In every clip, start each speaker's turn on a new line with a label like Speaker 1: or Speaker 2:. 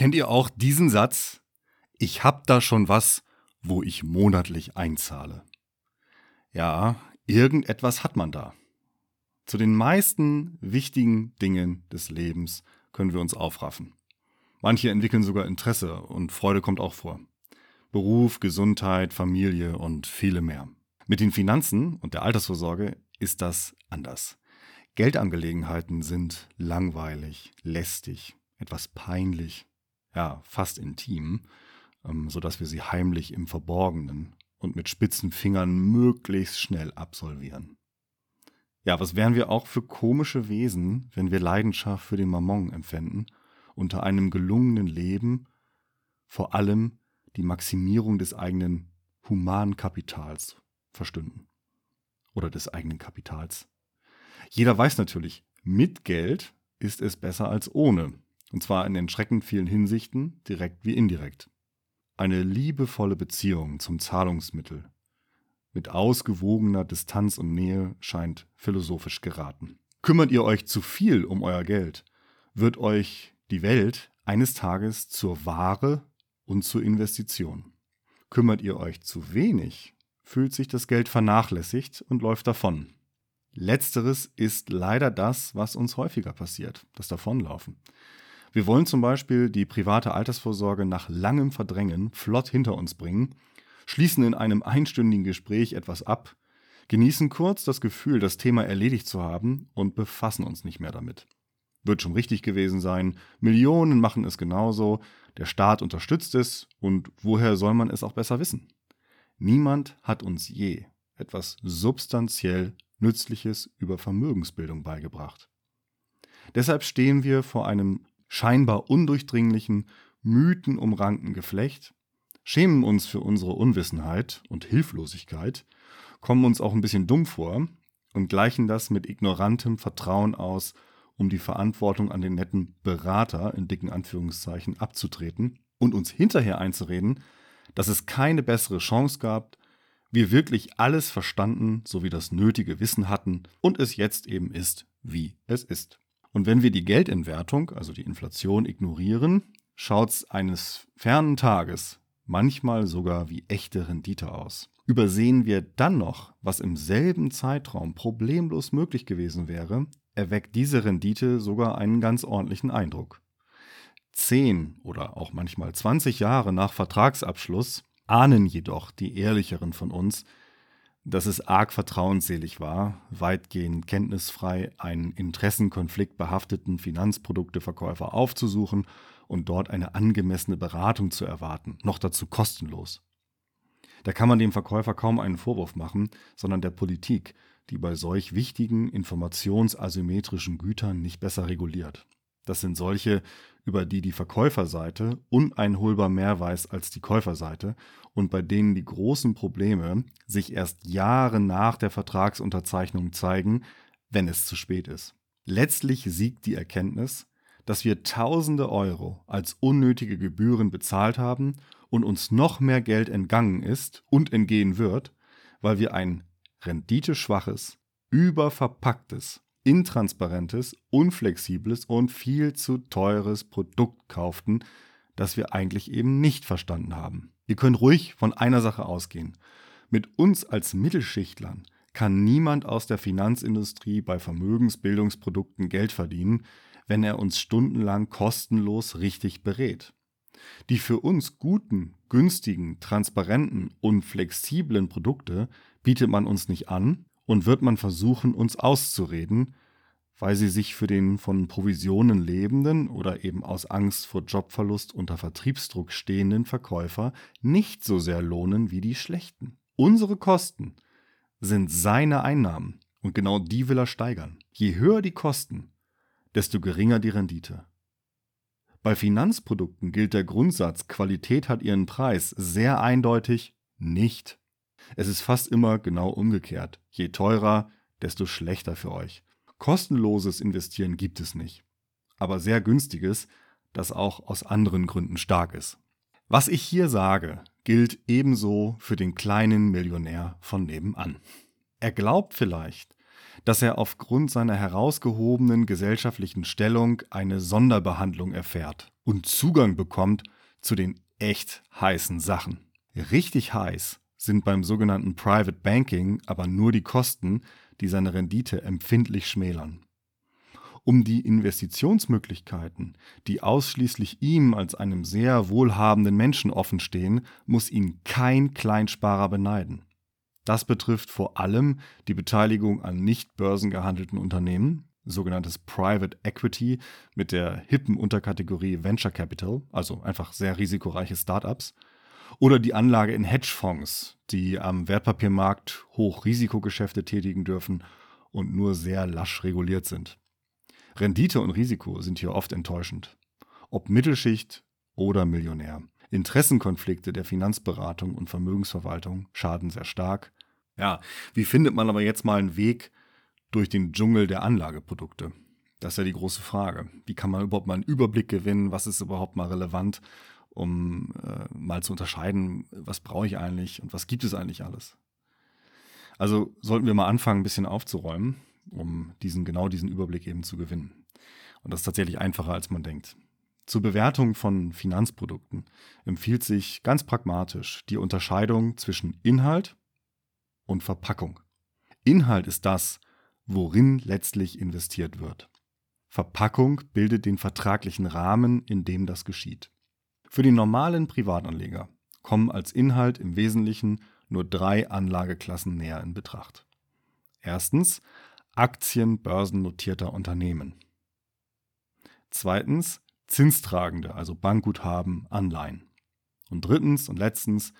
Speaker 1: Kennt ihr auch diesen Satz? Ich hab da schon was, wo ich monatlich einzahle. Ja, irgendetwas hat man da. Zu den meisten wichtigen Dingen des Lebens können wir uns aufraffen. Manche entwickeln sogar Interesse und Freude kommt auch vor. Beruf, Gesundheit, Familie und viele mehr. Mit den Finanzen und der Altersvorsorge ist das anders. Geldangelegenheiten sind langweilig, lästig, etwas peinlich, ja, fast intim, ähm, sodass wir sie heimlich im Verborgenen und mit spitzen Fingern möglichst schnell absolvieren. Ja, was wären wir auch für komische Wesen, wenn wir Leidenschaft für den Mammon empfänden, unter einem gelungenen Leben vor allem die Maximierung des eigenen Humankapitals verstünden. Oder des eigenen Kapitals. Jeder weiß natürlich, mit Geld ist es besser als ohne. Und zwar in entschreckend vielen Hinsichten, direkt wie indirekt. Eine liebevolle Beziehung zum Zahlungsmittel mit ausgewogener Distanz und Nähe scheint philosophisch geraten. Kümmert ihr euch zu viel um euer Geld, wird euch die Welt eines Tages zur Ware und zur Investition. Kümmert ihr euch zu wenig, fühlt sich das Geld vernachlässigt und läuft davon. Letzteres ist leider das, was uns häufiger passiert, das Davonlaufen. Wir wollen zum Beispiel die private Altersvorsorge nach langem Verdrängen flott hinter uns bringen, schließen in einem einstündigen Gespräch etwas ab, genießen kurz das Gefühl, das Thema erledigt zu haben und befassen uns nicht mehr damit. Wird schon richtig gewesen sein, Millionen machen es genauso, der Staat unterstützt es und woher soll man es auch besser wissen? Niemand hat uns je etwas substanziell Nützliches über Vermögensbildung beigebracht. Deshalb stehen wir vor einem scheinbar undurchdringlichen, mythenumrankten Geflecht, schämen uns für unsere Unwissenheit und Hilflosigkeit, kommen uns auch ein bisschen dumm vor und gleichen das mit ignorantem Vertrauen aus, um die Verantwortung an den netten Berater in dicken Anführungszeichen abzutreten und uns hinterher einzureden, dass es keine bessere Chance gab, wir wirklich alles verstanden sowie das nötige Wissen hatten und es jetzt eben ist, wie es ist. Und wenn wir die Geldentwertung, also die Inflation, ignorieren, schaut es eines fernen Tages manchmal sogar wie echte Rendite aus. Übersehen wir dann noch, was im selben Zeitraum problemlos möglich gewesen wäre, erweckt diese Rendite sogar einen ganz ordentlichen Eindruck. Zehn oder auch manchmal 20 Jahre nach Vertragsabschluss ahnen jedoch die Ehrlicheren von uns, dass es arg vertrauensselig war, weitgehend kenntnisfrei einen Interessenkonflikt behafteten Finanzprodukteverkäufer aufzusuchen und dort eine angemessene Beratung zu erwarten, noch dazu kostenlos. Da kann man dem Verkäufer kaum einen Vorwurf machen, sondern der Politik, die bei solch wichtigen informationsasymmetrischen Gütern nicht besser reguliert. Das sind solche, über die die Verkäuferseite uneinholbar mehr weiß als die Käuferseite und bei denen die großen Probleme sich erst Jahre nach der Vertragsunterzeichnung zeigen, wenn es zu spät ist. Letztlich siegt die Erkenntnis, dass wir tausende Euro als unnötige Gebühren bezahlt haben und uns noch mehr Geld entgangen ist und entgehen wird, weil wir ein renditeschwaches, überverpacktes intransparentes, unflexibles und viel zu teures Produkt kauften, das wir eigentlich eben nicht verstanden haben. Ihr könnt ruhig von einer Sache ausgehen. Mit uns als Mittelschichtlern kann niemand aus der Finanzindustrie bei Vermögensbildungsprodukten Geld verdienen, wenn er uns stundenlang kostenlos richtig berät. Die für uns guten, günstigen, transparenten und flexiblen Produkte bietet man uns nicht an, und wird man versuchen, uns auszureden, weil sie sich für den von Provisionen lebenden oder eben aus Angst vor Jobverlust unter Vertriebsdruck stehenden Verkäufer nicht so sehr lohnen wie die schlechten. Unsere Kosten sind seine Einnahmen und genau die will er steigern. Je höher die Kosten, desto geringer die Rendite. Bei Finanzprodukten gilt der Grundsatz, Qualität hat ihren Preis, sehr eindeutig nicht. Es ist fast immer genau umgekehrt. Je teurer, desto schlechter für euch. Kostenloses Investieren gibt es nicht, aber sehr günstiges, das auch aus anderen Gründen stark ist. Was ich hier sage, gilt ebenso für den kleinen Millionär von nebenan. Er glaubt vielleicht, dass er aufgrund seiner herausgehobenen gesellschaftlichen Stellung eine Sonderbehandlung erfährt und Zugang bekommt zu den echt heißen Sachen. Richtig heiß sind beim sogenannten Private Banking aber nur die Kosten, die seine Rendite empfindlich schmälern. Um die Investitionsmöglichkeiten, die ausschließlich ihm als einem sehr wohlhabenden Menschen offenstehen, muss ihn kein Kleinsparer beneiden. Das betrifft vor allem die Beteiligung an nicht börsengehandelten Unternehmen, sogenanntes Private Equity mit der hippen Unterkategorie Venture Capital, also einfach sehr risikoreiche Startups, oder die Anlage in Hedgefonds, die am Wertpapiermarkt Hochrisikogeschäfte tätigen dürfen und nur sehr lasch reguliert sind. Rendite und Risiko sind hier oft enttäuschend. Ob Mittelschicht oder Millionär. Interessenkonflikte der Finanzberatung und Vermögensverwaltung schaden sehr stark. Ja, wie findet man aber jetzt mal einen Weg durch den Dschungel der Anlageprodukte? Das ist ja die große Frage. Wie kann man überhaupt mal einen Überblick gewinnen? Was ist überhaupt mal relevant, um äh, mal zu unterscheiden, was brauche ich eigentlich und was gibt es eigentlich alles? Also sollten wir mal anfangen, ein bisschen aufzuräumen, um diesen, genau diesen Überblick eben zu gewinnen. Und das ist tatsächlich einfacher, als man denkt. Zur Bewertung von Finanzprodukten empfiehlt sich ganz pragmatisch die Unterscheidung zwischen Inhalt und Verpackung. Inhalt ist das, worin letztlich investiert wird. Verpackung bildet den vertraglichen Rahmen, in dem das geschieht. Für den normalen Privatanleger kommen als Inhalt im Wesentlichen nur drei Anlageklassen näher in Betracht. Erstens Aktien börsennotierter Unternehmen. Zweitens zinstragende, also Bankguthaben, Anleihen. Und drittens und letztens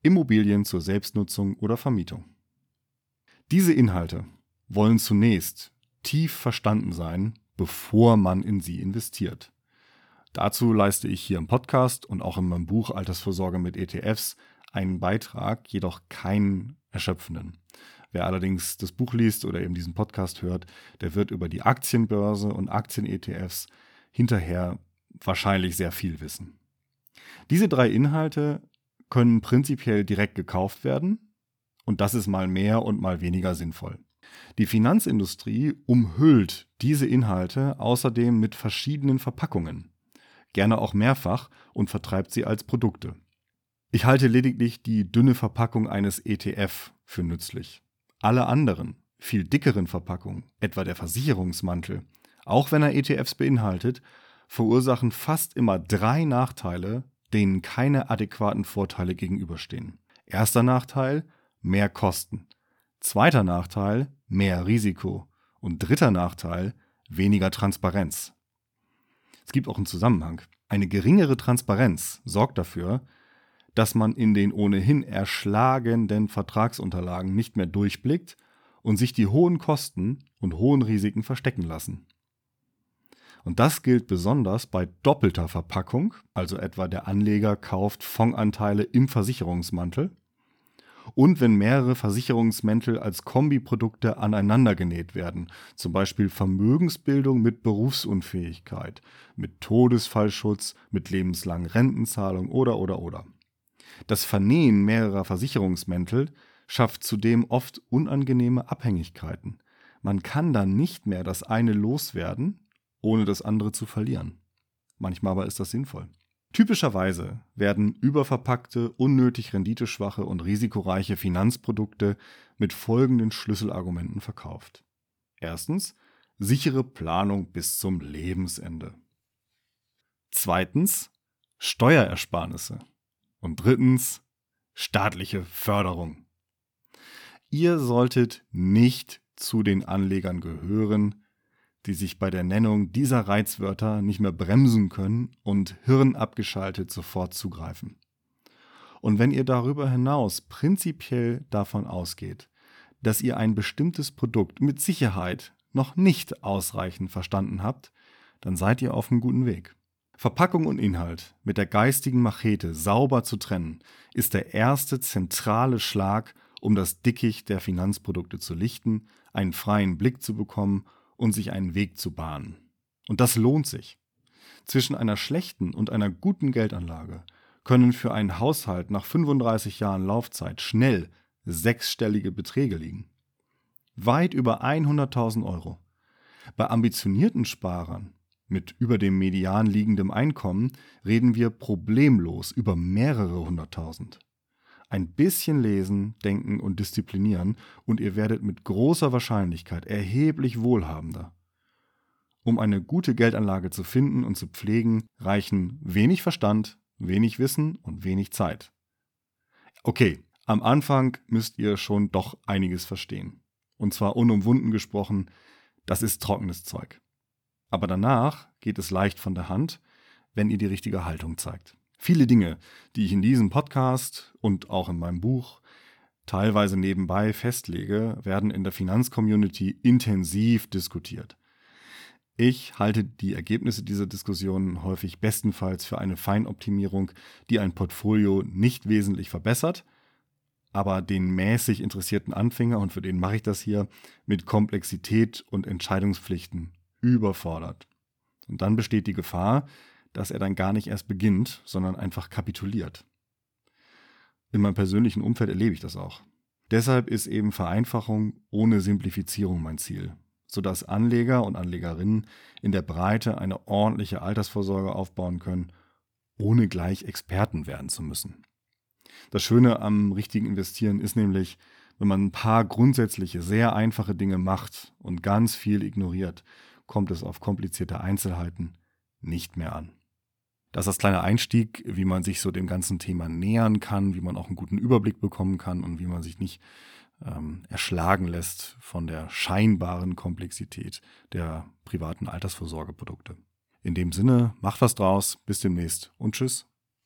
Speaker 1: Immobilien zur Selbstnutzung oder Vermietung. Diese Inhalte wollen zunächst tief verstanden sein, bevor man in sie investiert. Dazu leiste ich hier im Podcast und auch in meinem Buch Altersvorsorge mit ETFs einen Beitrag, jedoch keinen erschöpfenden. Wer allerdings das Buch liest oder eben diesen Podcast hört, der wird über die Aktienbörse und Aktien-ETFs hinterher wahrscheinlich sehr viel wissen. Diese drei Inhalte können prinzipiell direkt gekauft werden und das ist mal mehr und mal weniger sinnvoll. Die Finanzindustrie umhüllt diese Inhalte außerdem mit verschiedenen Verpackungen, gerne auch mehrfach und vertreibt sie als Produkte. Ich halte lediglich die dünne Verpackung eines ETF für nützlich. Alle anderen, viel dickeren Verpackungen, etwa der Versicherungsmantel, auch wenn er ETFs beinhaltet, verursachen fast immer drei Nachteile, denen keine adäquaten Vorteile gegenüberstehen. Erster Nachteil, mehr Kosten. Zweiter Nachteil, mehr Risiko. Und dritter Nachteil, weniger Transparenz. Es gibt auch einen Zusammenhang. Eine geringere Transparenz sorgt dafür, dass man in den ohnehin erschlagenden Vertragsunterlagen nicht mehr durchblickt und sich die hohen Kosten und hohen Risiken verstecken lassen. Und das gilt besonders bei doppelter Verpackung, also etwa der Anleger kauft Fondsanteile im Versicherungsmantel und wenn mehrere Versicherungsmäntel als Kombiprodukte aneinandergenäht werden, zum Beispiel Vermögensbildung mit Berufsunfähigkeit, mit Todesfallschutz, mit lebenslangen Rentenzahlung oder oder oder. Das Vernähen mehrerer Versicherungsmäntel schafft zudem oft unangenehme Abhängigkeiten. Man kann dann nicht mehr das eine loswerden, ohne das andere zu verlieren. Manchmal aber ist das sinnvoll. Typischerweise werden überverpackte, unnötig renditeschwache und risikoreiche Finanzprodukte mit folgenden Schlüsselargumenten verkauft. Erstens, sichere Planung bis zum Lebensende. Zweitens, Steuerersparnisse. Und drittens, staatliche Förderung. Ihr solltet nicht zu den Anlegern gehören, die sich bei der Nennung dieser Reizwörter nicht mehr bremsen können und hirnabgeschaltet sofort zugreifen. Und wenn ihr darüber hinaus prinzipiell davon ausgeht, dass ihr ein bestimmtes Produkt mit Sicherheit noch nicht ausreichend verstanden habt, dann seid ihr auf einem guten Weg. Verpackung und Inhalt mit der geistigen Machete sauber zu trennen, ist der erste zentrale Schlag, um das Dickicht der Finanzprodukte zu lichten, einen freien Blick zu bekommen und sich einen Weg zu bahnen. Und das lohnt sich. Zwischen einer schlechten und einer guten Geldanlage können für einen Haushalt nach 35 Jahren Laufzeit schnell sechsstellige Beträge liegen. Weit über 100.000 Euro. Bei ambitionierten Sparern Mit über dem Median liegendem Einkommen reden wir problemlos über mehrere hunderttausend. Ein bisschen lesen, denken und disziplinieren und ihr werdet mit großer Wahrscheinlichkeit erheblich wohlhabender. Um eine gute Geldanlage zu finden und zu pflegen, reichen wenig Verstand, wenig Wissen und wenig Zeit. Okay, am Anfang müsst ihr schon doch einiges verstehen. Und zwar unumwunden gesprochen, das ist trockenes Zeug. Aber danach geht es leicht von der Hand, wenn ihr die richtige Haltung zeigt. Viele Dinge, die ich in diesem Podcast und auch in meinem Buch teilweise nebenbei festlege, werden in der Finanzcommunity intensiv diskutiert. Ich halte die Ergebnisse dieser Diskussionen häufig bestenfalls für eine Feinoptimierung, die ein Portfolio nicht wesentlich verbessert, aber den mäßig interessierten Anfänger, und für den mache ich das hier, mit Komplexität und Entscheidungspflichten überfordert. Und dann besteht die Gefahr, dass er dann gar nicht erst beginnt, sondern einfach kapituliert. In meinem persönlichen Umfeld erlebe ich das auch. Deshalb ist eben Vereinfachung ohne Simplifizierung mein Ziel, sodass Anleger und Anlegerinnen in der Breite eine ordentliche Altersvorsorge aufbauen können, ohne gleich Experten werden zu müssen. Das Schöne am richtigen Investieren ist nämlich, wenn man ein paar grundsätzliche, sehr einfache Dinge macht und ganz viel ignoriert, kommt es auf komplizierte Einzelheiten nicht mehr an. Das ist das kleine Einstieg, wie man sich so dem ganzen Thema nähern kann, wie man auch einen guten Überblick bekommen kann und wie man sich nicht ähm, erschlagen lässt von der scheinbaren Komplexität der privaten Altersvorsorgeprodukte. In dem Sinne, macht was draus, bis demnächst und tschüss.